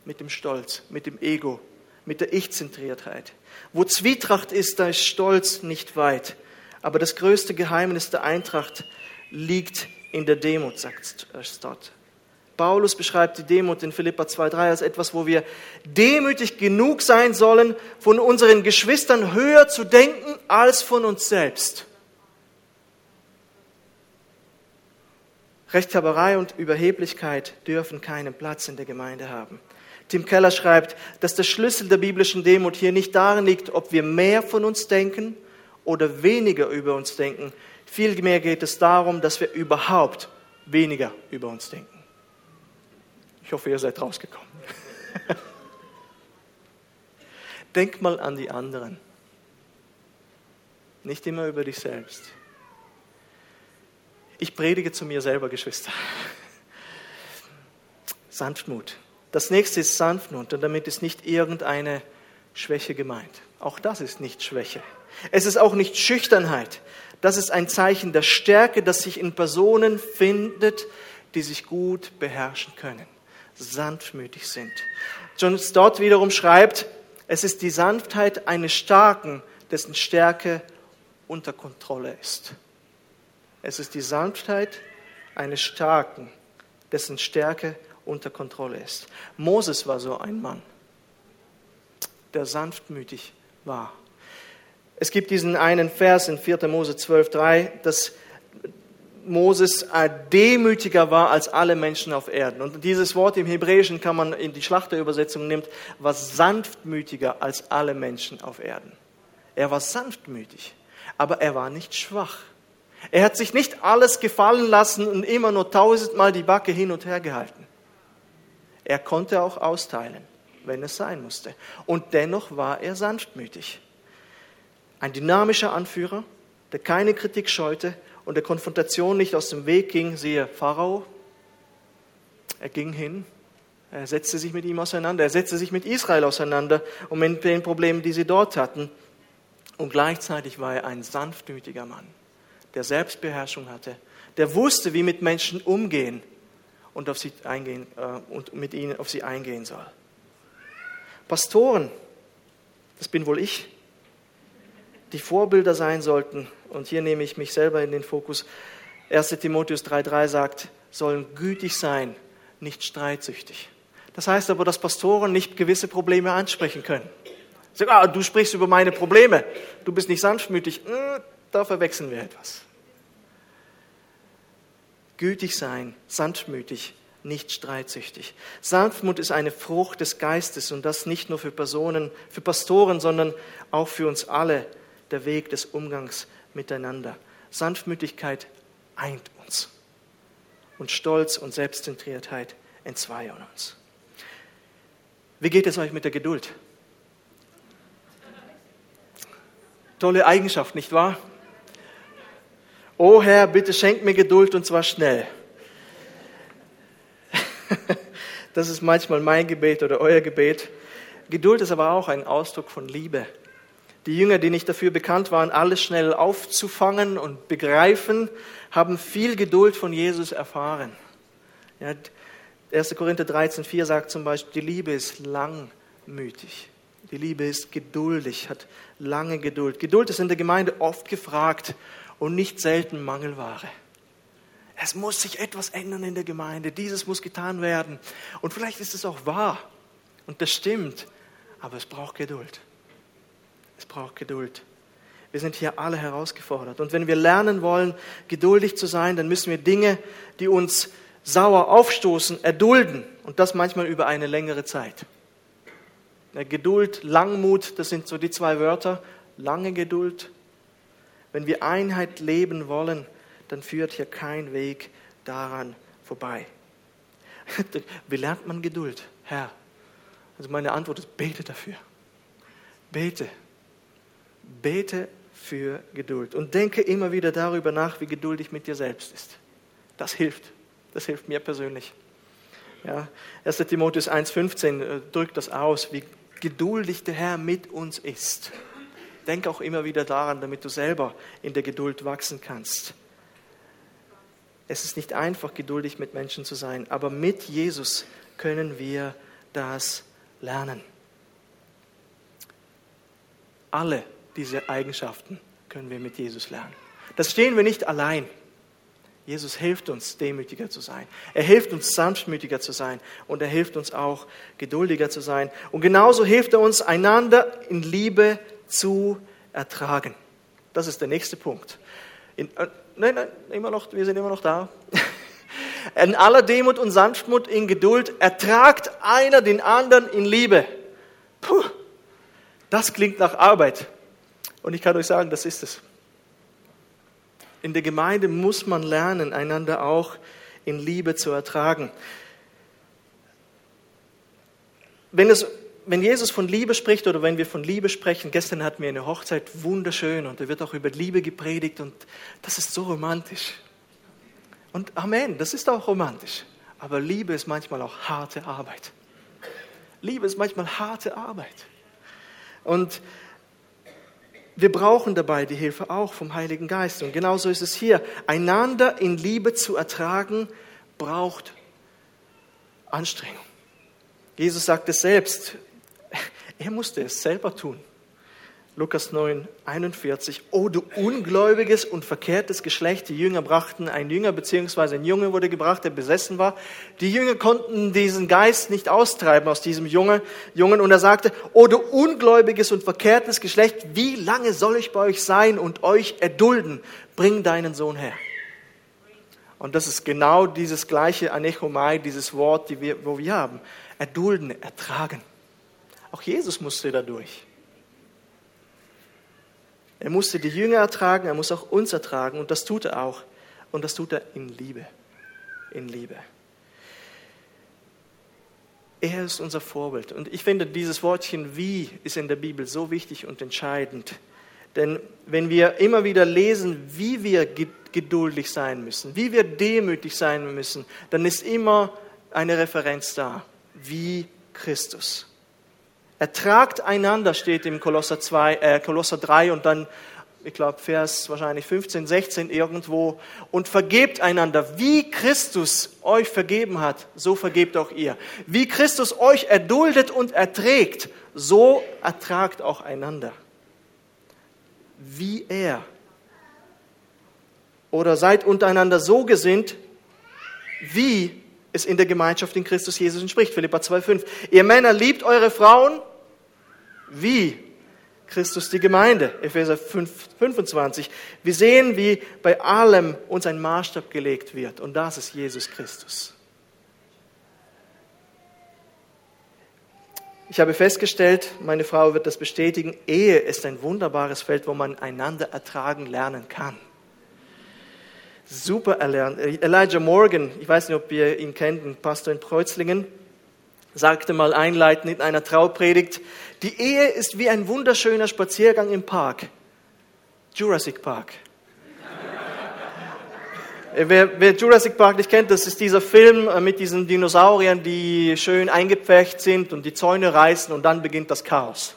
Mit dem Stolz, mit dem Ego, mit der Ich-Zentriertheit. Wo Zwietracht ist, da ist Stolz nicht weit. Aber das größte Geheimnis der Eintracht liegt in der Demut, sagt Stott. Paulus beschreibt die Demut in Philippa 2,3 als etwas, wo wir demütig genug sein sollen, von unseren Geschwistern höher zu denken als von uns selbst. Rechthaberei und Überheblichkeit dürfen keinen Platz in der Gemeinde haben. Tim Keller schreibt, dass der Schlüssel der biblischen Demut hier nicht darin liegt, ob wir mehr von uns denken oder weniger über uns denken. Vielmehr geht es darum, dass wir überhaupt weniger über uns denken. Ich hoffe, ihr seid rausgekommen. Denk mal an die anderen. Nicht immer über dich selbst. Ich predige zu mir selber, Geschwister. Sanftmut. Das nächste ist Sanftmut und damit ist nicht irgendeine Schwäche gemeint. Auch das ist nicht Schwäche. Es ist auch nicht Schüchternheit. Das ist ein Zeichen der Stärke, das sich in Personen findet, die sich gut beherrschen können, sanftmütig sind. John Stott wiederum schreibt, es ist die Sanftheit eines Starken, dessen Stärke unter Kontrolle ist. Es ist die Sanftheit eines Starken, dessen Stärke unter Kontrolle ist. Moses war so ein Mann, der sanftmütig war. Es gibt diesen einen Vers in 4. Mose 12,3, dass Moses demütiger war als alle Menschen auf Erden. Und dieses Wort im Hebräischen kann man in die Schlachterübersetzung nimmt, war sanftmütiger als alle Menschen auf Erden. Er war sanftmütig, aber er war nicht schwach. Er hat sich nicht alles gefallen lassen und immer nur tausendmal die Backe hin und her gehalten. Er konnte auch austeilen, wenn es sein musste. Und dennoch war er sanftmütig. Ein dynamischer Anführer, der keine Kritik scheute und der Konfrontation nicht aus dem Weg ging, siehe Pharao. Er ging hin, er setzte sich mit ihm auseinander, er setzte sich mit Israel auseinander und mit den Problemen, die sie dort hatten. Und gleichzeitig war er ein sanftmütiger Mann, der Selbstbeherrschung hatte, der wusste, wie mit Menschen umgehen und, auf sie eingehen, äh, und mit ihnen auf sie eingehen soll. Pastoren, das bin wohl ich, die Vorbilder sein sollten, und hier nehme ich mich selber in den Fokus, 1 Timotheus 3.3 sagt, sollen gütig sein, nicht streitsüchtig. Das heißt aber, dass Pastoren nicht gewisse Probleme ansprechen können. Sagen, ah, du sprichst über meine Probleme, du bist nicht sanftmütig. Hm, da verwechseln wir etwas. Gütig sein, sanftmütig, nicht streitsüchtig. Sanftmut ist eine Frucht des Geistes und das nicht nur für Personen, für Pastoren, sondern auch für uns alle der Weg des Umgangs miteinander. Sanftmütigkeit eint uns und Stolz und Selbstzentriertheit entzweien uns. Wie geht es euch mit der Geduld? Tolle Eigenschaft, nicht wahr? O Herr, bitte schenk mir Geduld und zwar schnell. Das ist manchmal mein Gebet oder euer Gebet. Geduld ist aber auch ein Ausdruck von Liebe. Die Jünger, die nicht dafür bekannt waren, alles schnell aufzufangen und begreifen, haben viel Geduld von Jesus erfahren. Ja, 1. Korinther 13, 4 sagt zum Beispiel, die Liebe ist langmütig. Die Liebe ist geduldig, hat lange Geduld. Geduld ist in der Gemeinde oft gefragt und nicht selten Mangelware. Es muss sich etwas ändern in der Gemeinde. Dieses muss getan werden. Und vielleicht ist es auch wahr. Und das stimmt. Aber es braucht Geduld. Es braucht Geduld. Wir sind hier alle herausgefordert. Und wenn wir lernen wollen, geduldig zu sein, dann müssen wir Dinge, die uns sauer aufstoßen, erdulden. Und das manchmal über eine längere Zeit. Geduld, Langmut, das sind so die zwei Wörter. Lange Geduld. Wenn wir Einheit leben wollen, dann führt hier kein Weg daran vorbei. Wie lernt man Geduld? Herr, also meine Antwort ist, bete dafür. Bete. Bete für Geduld und denke immer wieder darüber nach, wie geduldig mit dir selbst ist. Das hilft. Das hilft mir persönlich. Ja, 1. Timotheus 1,15 äh, drückt das aus, wie geduldig der Herr mit uns ist. Denk auch immer wieder daran, damit du selber in der Geduld wachsen kannst. Es ist nicht einfach, geduldig mit Menschen zu sein, aber mit Jesus können wir das lernen. Alle diese Eigenschaften können wir mit Jesus lernen. Das stehen wir nicht allein. Jesus hilft uns, demütiger zu sein. Er hilft uns, sanftmütiger zu sein. Und er hilft uns auch, geduldiger zu sein. Und genauso hilft er uns, einander in Liebe zu ertragen. Das ist der nächste Punkt. In, äh, nein, nein, immer noch, wir sind immer noch da. In aller Demut und Sanftmut, in Geduld, ertragt einer den anderen in Liebe. Puh, das klingt nach Arbeit. Und ich kann euch sagen, das ist es. In der Gemeinde muss man lernen, einander auch in Liebe zu ertragen. Wenn, es, wenn Jesus von Liebe spricht oder wenn wir von Liebe sprechen, gestern hatten wir eine Hochzeit, wunderschön, und da wird auch über Liebe gepredigt und das ist so romantisch. Und Amen, das ist auch romantisch. Aber Liebe ist manchmal auch harte Arbeit. Liebe ist manchmal harte Arbeit. Und wir brauchen dabei die Hilfe auch vom Heiligen Geist. Und genauso ist es hier. Einander in Liebe zu ertragen, braucht Anstrengung. Jesus sagt es selbst. Er musste es selber tun. Lukas 9, 41. Oh, du ungläubiges und verkehrtes Geschlecht. Die Jünger brachten einen Jünger, beziehungsweise ein Junge wurde gebracht, der besessen war. Die Jünger konnten diesen Geist nicht austreiben aus diesem Junge, Jungen. Und er sagte, oh, du ungläubiges und verkehrtes Geschlecht, wie lange soll ich bei euch sein und euch erdulden? Bring deinen Sohn her. Und das ist genau dieses gleiche Anechomai, dieses Wort, die wir, wo wir haben. Erdulden, ertragen. Auch Jesus musste dadurch. Er musste die Jünger ertragen, er muss auch uns ertragen und das tut er auch. Und das tut er in Liebe. In Liebe. Er ist unser Vorbild. Und ich finde, dieses Wortchen wie ist in der Bibel so wichtig und entscheidend. Denn wenn wir immer wieder lesen, wie wir geduldig sein müssen, wie wir demütig sein müssen, dann ist immer eine Referenz da, wie Christus. Ertragt einander, steht im Kolosser, 2, äh, Kolosser 3 und dann, ich glaube, Vers wahrscheinlich 15, 16 irgendwo. Und vergebt einander, wie Christus euch vergeben hat, so vergebt auch ihr. Wie Christus euch erduldet und erträgt, so ertragt auch einander. Wie er. Oder seid untereinander so gesinnt, wie es in der Gemeinschaft in Christus Jesus entspricht. Philippa 2,5. Ihr Männer liebt eure Frauen wie Christus die Gemeinde. Epheser 5, 25. Wir sehen, wie bei allem uns ein Maßstab gelegt wird. Und das ist Jesus Christus. Ich habe festgestellt, meine Frau wird das bestätigen, Ehe ist ein wunderbares Feld, wo man einander ertragen lernen kann. Super erlernt. Elijah Morgan, ich weiß nicht, ob ihr ihn kennt, ein Pastor in Kreuzlingen, sagte mal einleitend in einer Traupredigt, die Ehe ist wie ein wunderschöner Spaziergang im Park. Jurassic Park. Wer, wer, Jurassic Park nicht kennt, das ist dieser Film äh, mit diesen Dinosauriern, die schön eingepfercht sind und die Zäune reißen und dann beginnt das Chaos.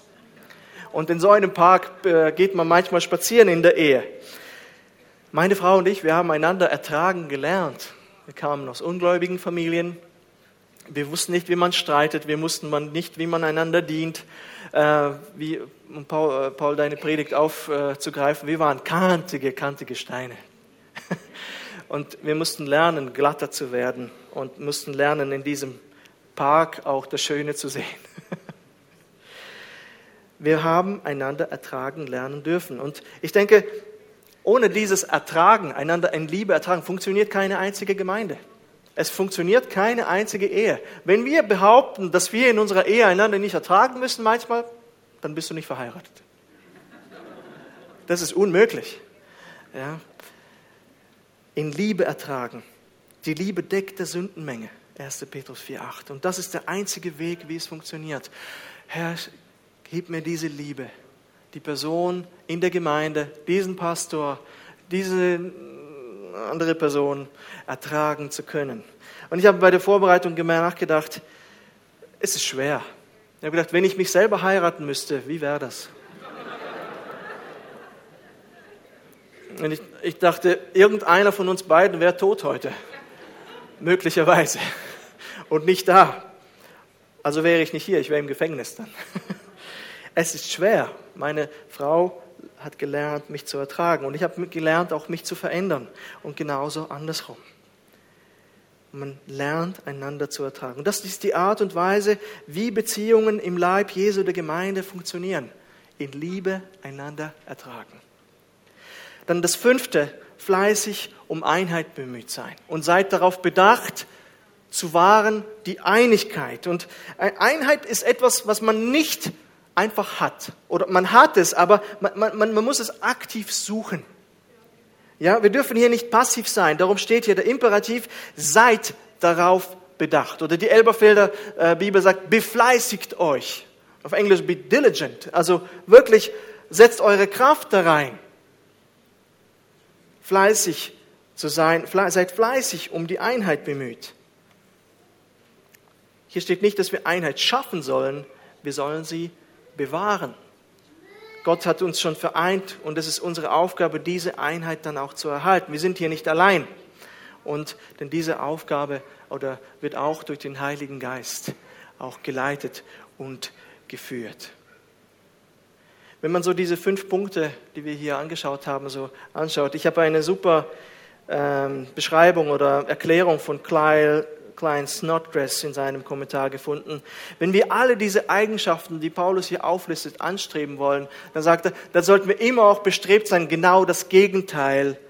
Und in so einem Park äh, geht man manchmal spazieren in der Ehe. Meine Frau und ich, wir haben einander ertragen gelernt. Wir kamen aus ungläubigen Familien, wir wussten nicht, wie man streitet, wir wussten nicht, wie man einander dient, äh, wie, um Paul, äh, Paul deine Predigt aufzugreifen, wir waren kantige, kantige Steine. Und wir mussten lernen, glatter zu werden und mussten lernen, in diesem Park auch das Schöne zu sehen. Wir haben einander ertragen lernen dürfen. Und ich denke, ohne dieses Ertragen, einander in Liebe ertragen, funktioniert keine einzige Gemeinde. Es funktioniert keine einzige Ehe. Wenn wir behaupten, dass wir in unserer Ehe einander nicht ertragen müssen manchmal, dann bist du nicht verheiratet. Das ist unmöglich. Ja. In Liebe ertragen. Die Liebe deckt der Sündenmenge. 1. Petrus 4,8. Und das ist der einzige Weg, wie es funktioniert. Herr, gib mir diese Liebe, die Person in der Gemeinde, diesen Pastor, diese andere Person ertragen zu können. Und ich habe bei der Vorbereitung nachgedacht, es ist schwer. Ich habe gedacht, wenn ich mich selber heiraten müsste, wie wäre das? Und ich, ich dachte, irgendeiner von uns beiden wäre tot heute. Möglicherweise. Und nicht da. Also wäre ich nicht hier, ich wäre im Gefängnis dann. Es ist schwer. Meine Frau hat gelernt, mich zu ertragen. Und ich habe gelernt, auch mich zu verändern. Und genauso andersrum. Man lernt einander zu ertragen. Und das ist die Art und Weise, wie Beziehungen im Leib Jesu der Gemeinde funktionieren. In Liebe einander ertragen. Dann das fünfte, fleißig um Einheit bemüht sein. Und seid darauf bedacht, zu wahren die Einigkeit. Und Einheit ist etwas, was man nicht einfach hat. Oder man hat es, aber man, man, man muss es aktiv suchen. Ja, wir dürfen hier nicht passiv sein. Darum steht hier der Imperativ, seid darauf bedacht. Oder die Elberfelder äh, Bibel sagt, befleißigt euch. Auf Englisch be diligent. Also wirklich setzt eure Kraft da rein. Fleißig zu sein, seid fleißig um die Einheit bemüht. Hier steht nicht, dass wir Einheit schaffen sollen, wir sollen sie bewahren. Gott hat uns schon vereint und es ist unsere Aufgabe, diese Einheit dann auch zu erhalten. Wir sind hier nicht allein. Und denn diese Aufgabe oder wird auch durch den Heiligen Geist auch geleitet und geführt. Wenn man so diese fünf Punkte, die wir hier angeschaut haben, so anschaut, ich habe eine super ähm, Beschreibung oder Erklärung von Kyle, Klein Snodgrass in seinem Kommentar gefunden. Wenn wir alle diese Eigenschaften, die Paulus hier auflistet, anstreben wollen, dann sagt er, dann sollten wir immer auch bestrebt sein, genau das Gegenteil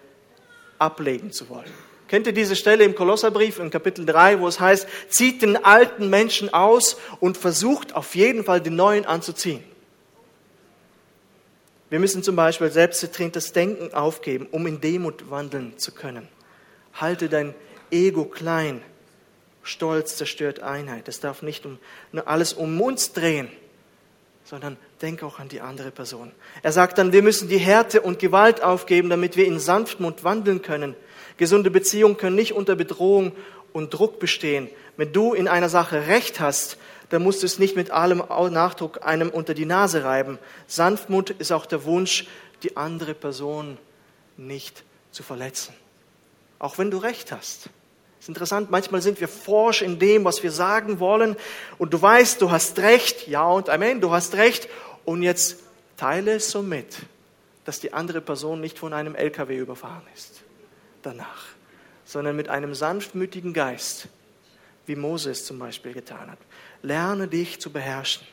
ablegen zu wollen. Kennt ihr diese Stelle im Kolosserbrief in Kapitel 3, wo es heißt, zieht den alten Menschen aus und versucht auf jeden Fall den neuen anzuziehen? Wir müssen zum Beispiel selbstgetrenntes Denken aufgeben, um in Demut wandeln zu können. Halte dein Ego klein. Stolz zerstört Einheit. Es darf nicht um, nur alles um uns drehen, sondern denk auch an die andere Person. Er sagt dann, wir müssen die Härte und Gewalt aufgeben, damit wir in Sanftmut wandeln können. Gesunde Beziehungen können nicht unter Bedrohung und Druck bestehen. Wenn du in einer Sache Recht hast, dann musst du es nicht mit allem Nachdruck einem unter die Nase reiben. Sanftmut ist auch der Wunsch, die andere Person nicht zu verletzen. Auch wenn du recht hast. Ist interessant, manchmal sind wir forsch in dem, was wir sagen wollen und du weißt, du hast recht, ja und Amen, du hast recht und jetzt teile es so mit, dass die andere Person nicht von einem LKW überfahren ist danach, sondern mit einem sanftmütigen Geist, wie Moses zum Beispiel getan hat lerne dich zu beherrschen.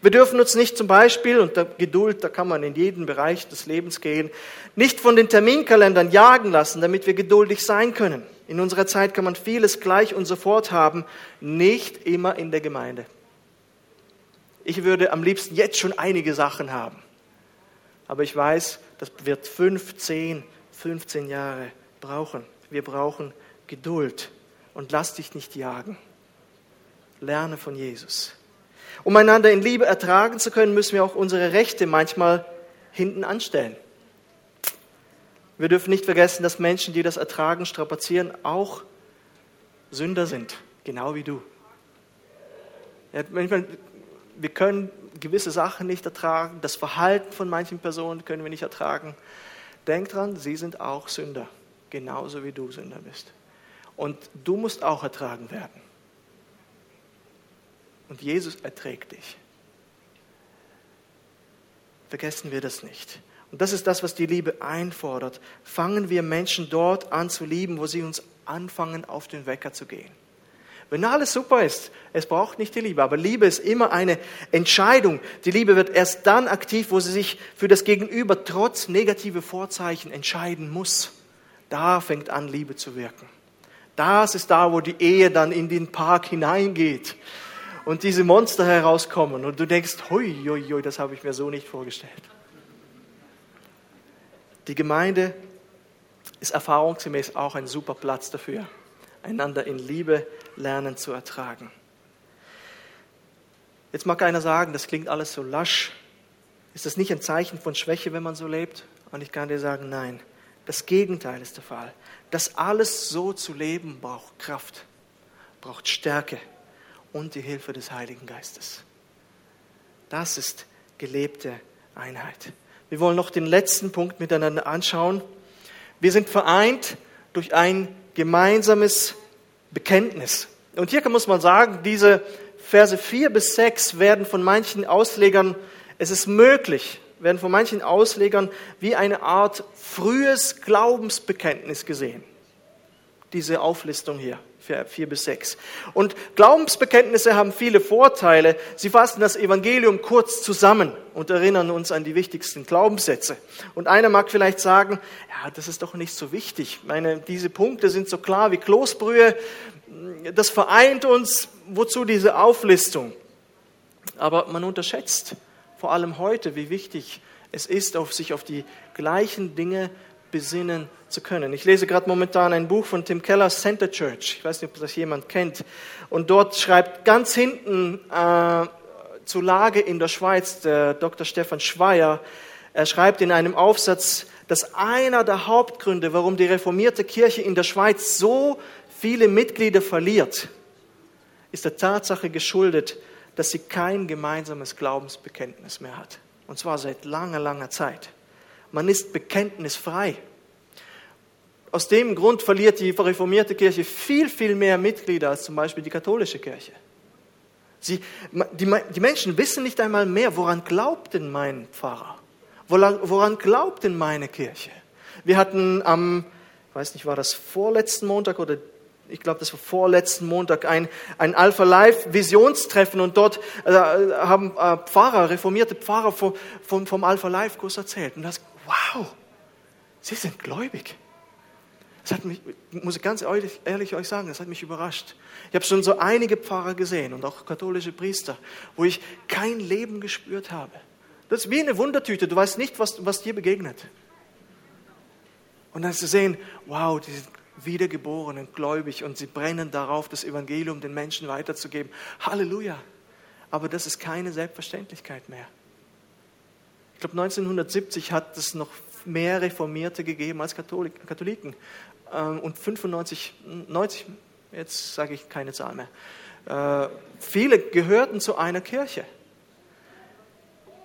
Wir dürfen uns nicht zum Beispiel, und Geduld, da kann man in jeden Bereich des Lebens gehen, nicht von den Terminkalendern jagen lassen, damit wir geduldig sein können. In unserer Zeit kann man vieles gleich und sofort haben, nicht immer in der Gemeinde. Ich würde am liebsten jetzt schon einige Sachen haben. Aber ich weiß, das wird fünf, zehn, 15 Jahre brauchen. Wir brauchen Geduld und lass dich nicht jagen. Lerne von Jesus. Um einander in Liebe ertragen zu können, müssen wir auch unsere Rechte manchmal hinten anstellen. Wir dürfen nicht vergessen, dass Menschen, die das ertragen, strapazieren, auch Sünder sind, genau wie du. Ja, manchmal, wir können gewisse Sachen nicht ertragen, das Verhalten von manchen Personen können wir nicht ertragen. Denk dran, sie sind auch Sünder, genauso wie du Sünder bist. Und du musst auch ertragen werden und Jesus erträgt dich. Vergessen wir das nicht. Und das ist das, was die Liebe einfordert. Fangen wir Menschen dort an zu lieben, wo sie uns anfangen, auf den Wecker zu gehen. Wenn alles super ist, es braucht nicht die Liebe, aber Liebe ist immer eine Entscheidung. Die Liebe wird erst dann aktiv, wo sie sich für das Gegenüber trotz negative Vorzeichen entscheiden muss. Da fängt an, Liebe zu wirken. Das ist da, wo die Ehe dann in den Park hineingeht und diese Monster herauskommen und du denkst, hui, hui, hui, das habe ich mir so nicht vorgestellt. Die Gemeinde ist erfahrungsgemäß auch ein super Platz dafür, einander in Liebe lernen zu ertragen. Jetzt mag einer sagen, das klingt alles so lasch. Ist das nicht ein Zeichen von Schwäche, wenn man so lebt? Und ich kann dir sagen, nein. Das Gegenteil ist der Fall. Das alles so zu leben braucht Kraft, braucht Stärke, und die Hilfe des Heiligen Geistes. Das ist gelebte Einheit. Wir wollen noch den letzten Punkt miteinander anschauen. Wir sind vereint durch ein gemeinsames Bekenntnis. Und hier muss man sagen, diese Verse 4 bis 6 werden von manchen Auslegern, es ist möglich, werden von manchen Auslegern wie eine Art frühes Glaubensbekenntnis gesehen. Diese Auflistung hier. 4 bis 6. Und Glaubensbekenntnisse haben viele Vorteile. Sie fassen das Evangelium kurz zusammen und erinnern uns an die wichtigsten Glaubenssätze. Und einer mag vielleicht sagen, ja, das ist doch nicht so wichtig. Ich meine, diese Punkte sind so klar wie Kloßbrühe. Das vereint uns. Wozu diese Auflistung? Aber man unterschätzt vor allem heute, wie wichtig es ist, auf sich auf die gleichen Dinge besinnen zu können. Ich lese gerade momentan ein Buch von Tim Keller, Center Church. Ich weiß nicht, ob das jemand kennt. Und dort schreibt ganz hinten äh, zur Lage in der Schweiz der Dr. Stefan Schweier, er schreibt in einem Aufsatz, dass einer der Hauptgründe, warum die reformierte Kirche in der Schweiz so viele Mitglieder verliert, ist der Tatsache geschuldet, dass sie kein gemeinsames Glaubensbekenntnis mehr hat. Und zwar seit langer, langer Zeit. Man ist bekenntnisfrei. Aus dem Grund verliert die reformierte Kirche viel, viel mehr Mitglieder als zum Beispiel die katholische Kirche. Sie, die, die Menschen wissen nicht einmal mehr, woran glaubt denn mein Pfarrer? Woran, glaubt denn meine Kirche? Wir hatten am, ich weiß nicht, war das vorletzten Montag oder ich glaube, das war vorletzten Montag, ein, ein Alpha Life Visionstreffen und dort äh, haben äh, Pfarrer, reformierte Pfarrer vom, vom, vom Alpha Life Kurs erzählt. Und das, wow, sie sind gläubig. Das hat mich, muss ich ganz ehrlich, ehrlich euch sagen, das hat mich überrascht. Ich habe schon so einige Pfarrer gesehen und auch katholische Priester, wo ich kein Leben gespürt habe. Das ist wie eine Wundertüte, du weißt nicht, was, was dir begegnet. Und dann zu sehen, wow, die sind wiedergeboren und gläubig und sie brennen darauf, das Evangelium den Menschen weiterzugeben. Halleluja. Aber das ist keine Selbstverständlichkeit mehr. Ich glaube, 1970 hat es noch mehr Reformierte gegeben als Katholiken. Ähm, und 95, 90, jetzt sage ich keine Zahl mehr. Äh, viele gehörten zu einer Kirche.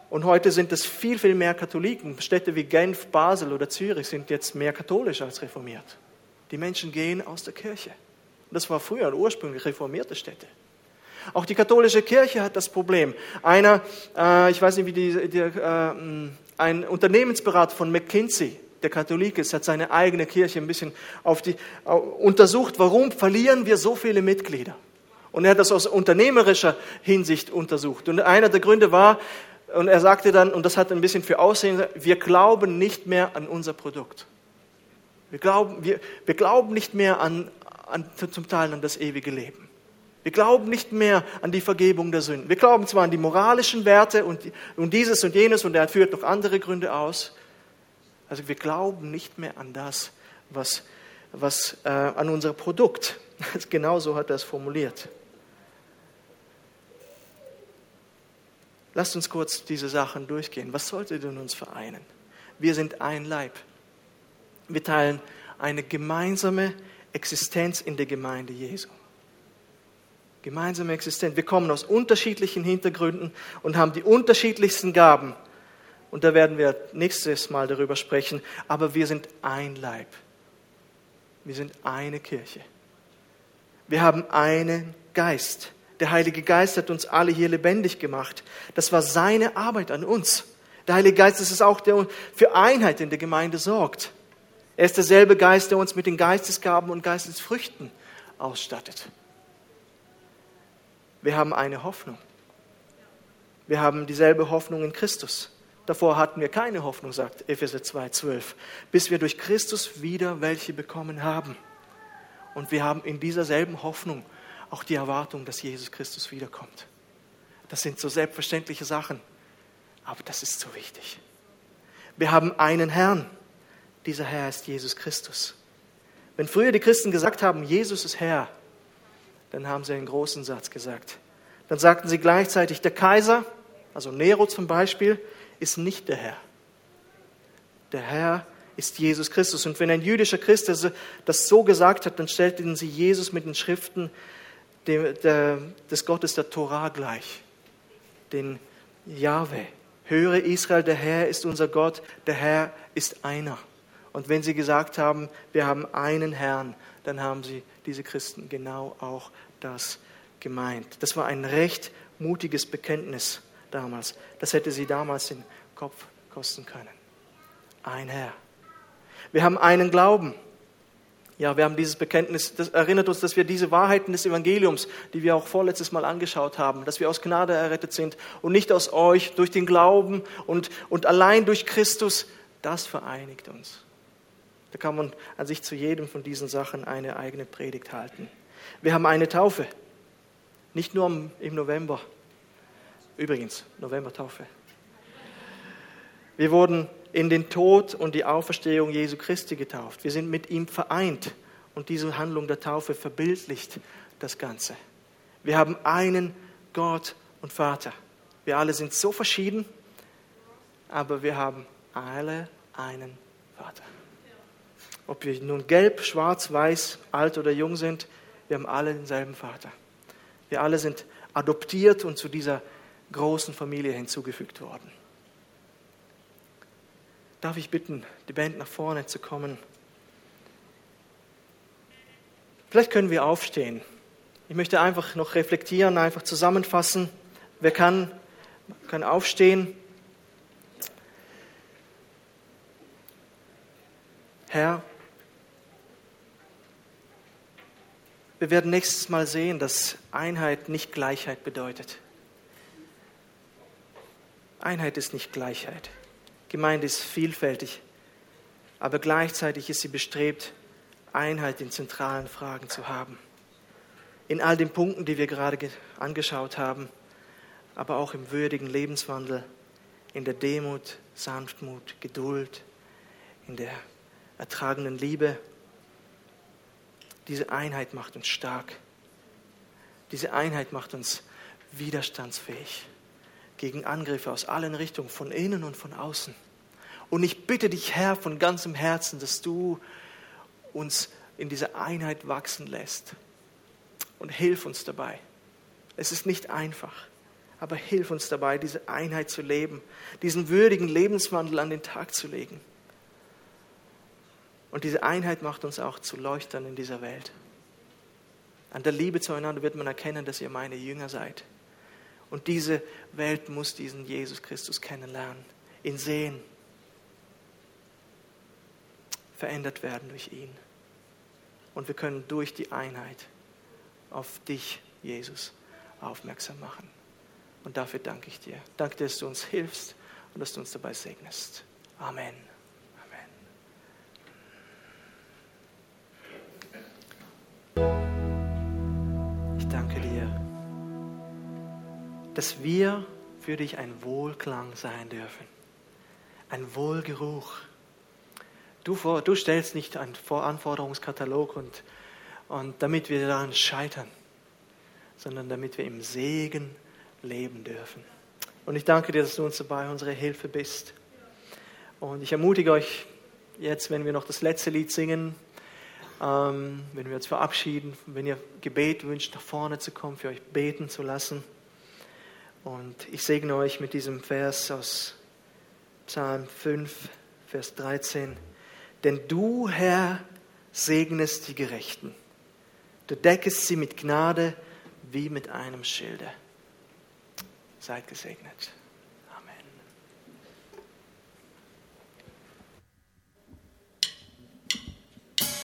Und heute sind es viel, viel mehr Katholiken. Städte wie Genf, Basel oder Zürich sind jetzt mehr katholisch als reformiert. Die Menschen gehen aus der Kirche. Das war früher ursprünglich reformierte Städte. Auch die katholische Kirche hat das Problem. Einer, äh, ich weiß nicht, wie die, die äh, ein Unternehmensberater von McKinsey, der Katholik ist, hat seine eigene Kirche ein bisschen auf die, untersucht, warum verlieren wir so viele Mitglieder? Und er hat das aus unternehmerischer Hinsicht untersucht. Und einer der Gründe war, und er sagte dann, und das hat ein bisschen für Aussehen, wir glauben nicht mehr an unser Produkt. Wir glauben, wir, wir glauben nicht mehr an, an, zum Teil an das ewige Leben. Wir glauben nicht mehr an die Vergebung der Sünden. Wir glauben zwar an die moralischen Werte und, und dieses und jenes und er führt noch andere Gründe aus. Also wir glauben nicht mehr an das, was, was äh, an unser Produkt. Genauso hat er es formuliert. Lasst uns kurz diese Sachen durchgehen. Was sollte denn uns vereinen? Wir sind ein Leib. Wir teilen eine gemeinsame Existenz in der Gemeinde Jesu. Gemeinsame Existenz. Wir kommen aus unterschiedlichen Hintergründen und haben die unterschiedlichsten Gaben. Und da werden wir nächstes Mal darüber sprechen. Aber wir sind ein Leib. Wir sind eine Kirche. Wir haben einen Geist. Der Heilige Geist hat uns alle hier lebendig gemacht. Das war seine Arbeit an uns. Der Heilige Geist ist es auch, der für Einheit in der Gemeinde sorgt. Er ist derselbe Geist, der uns mit den Geistesgaben und Geistesfrüchten ausstattet. Wir haben eine Hoffnung. Wir haben dieselbe Hoffnung in Christus. Davor hatten wir keine Hoffnung, sagt Epheser 2,12, bis wir durch Christus wieder welche bekommen haben. Und wir haben in dieser selben Hoffnung auch die Erwartung, dass Jesus Christus wiederkommt. Das sind so selbstverständliche Sachen, aber das ist so wichtig. Wir haben einen Herrn. Dieser Herr ist Jesus Christus. Wenn früher die Christen gesagt haben, Jesus ist Herr, dann haben sie einen großen Satz gesagt. Dann sagten sie gleichzeitig, der Kaiser, also Nero zum Beispiel, ist nicht der Herr. Der Herr ist Jesus Christus. Und wenn ein jüdischer Christ das so gesagt hat, dann stellten sie Jesus mit den Schriften des Gottes der Torah gleich, den Yahweh. Höre Israel, der Herr ist unser Gott, der Herr ist einer. Und wenn sie gesagt haben, wir haben einen Herrn, dann haben sie, diese Christen, genau auch das gemeint. Das war ein recht mutiges Bekenntnis damals. Das hätte sie damals den Kopf kosten können. Ein Herr. Wir haben einen Glauben. Ja, wir haben dieses Bekenntnis, das erinnert uns, dass wir diese Wahrheiten des Evangeliums, die wir auch vorletztes Mal angeschaut haben, dass wir aus Gnade errettet sind und nicht aus euch, durch den Glauben und, und allein durch Christus, das vereinigt uns. Da kann man an sich zu jedem von diesen Sachen eine eigene Predigt halten. Wir haben eine Taufe. Nicht nur im November. Übrigens, November-Taufe. Wir wurden in den Tod und die Auferstehung Jesu Christi getauft. Wir sind mit ihm vereint und diese Handlung der Taufe verbildlicht das Ganze. Wir haben einen Gott und Vater. Wir alle sind so verschieden, aber wir haben alle einen Vater. Ob wir nun gelb, schwarz, weiß, alt oder jung sind, wir haben alle denselben Vater. Wir alle sind adoptiert und zu dieser großen Familie hinzugefügt worden. darf ich bitten, die Band nach vorne zu kommen. Vielleicht können wir aufstehen. Ich möchte einfach noch reflektieren, einfach zusammenfassen. Wer kann, kann aufstehen. Herr, wir werden nächstes Mal sehen, dass Einheit nicht Gleichheit bedeutet. Einheit ist nicht Gleichheit. Gemeinde ist vielfältig, aber gleichzeitig ist sie bestrebt, Einheit in zentralen Fragen zu haben. In all den Punkten, die wir gerade angeschaut haben, aber auch im würdigen Lebenswandel, in der Demut, Sanftmut, Geduld, in der ertragenden Liebe. Diese Einheit macht uns stark. Diese Einheit macht uns widerstandsfähig gegen Angriffe aus allen Richtungen, von innen und von außen. Und ich bitte dich, Herr, von ganzem Herzen, dass du uns in dieser Einheit wachsen lässt. Und hilf uns dabei. Es ist nicht einfach, aber hilf uns dabei, diese Einheit zu leben, diesen würdigen Lebenswandel an den Tag zu legen. Und diese Einheit macht uns auch zu Leuchtern in dieser Welt. An der Liebe zueinander wird man erkennen, dass ihr meine Jünger seid. Und diese Welt muss diesen Jesus Christus kennenlernen, ihn sehen, verändert werden durch ihn. Und wir können durch die Einheit auf dich, Jesus, aufmerksam machen. Und dafür danke ich dir. Danke, dass du uns hilfst und dass du uns dabei segnest. Amen. Dass wir für dich ein Wohlklang sein dürfen, ein Wohlgeruch. Du, vor, du stellst nicht einen Voranforderungskatalog und, und damit wir daran scheitern, sondern damit wir im Segen leben dürfen. Und ich danke dir, dass du uns dabei unsere Hilfe bist. Und ich ermutige euch jetzt, wenn wir noch das letzte Lied singen, ähm, wenn wir uns verabschieden, wenn ihr Gebet wünscht, nach vorne zu kommen, für euch beten zu lassen. Und ich segne euch mit diesem Vers aus Psalm 5, Vers 13. Denn du, Herr, segnest die Gerechten. Du deckest sie mit Gnade wie mit einem Schilde. Seid gesegnet.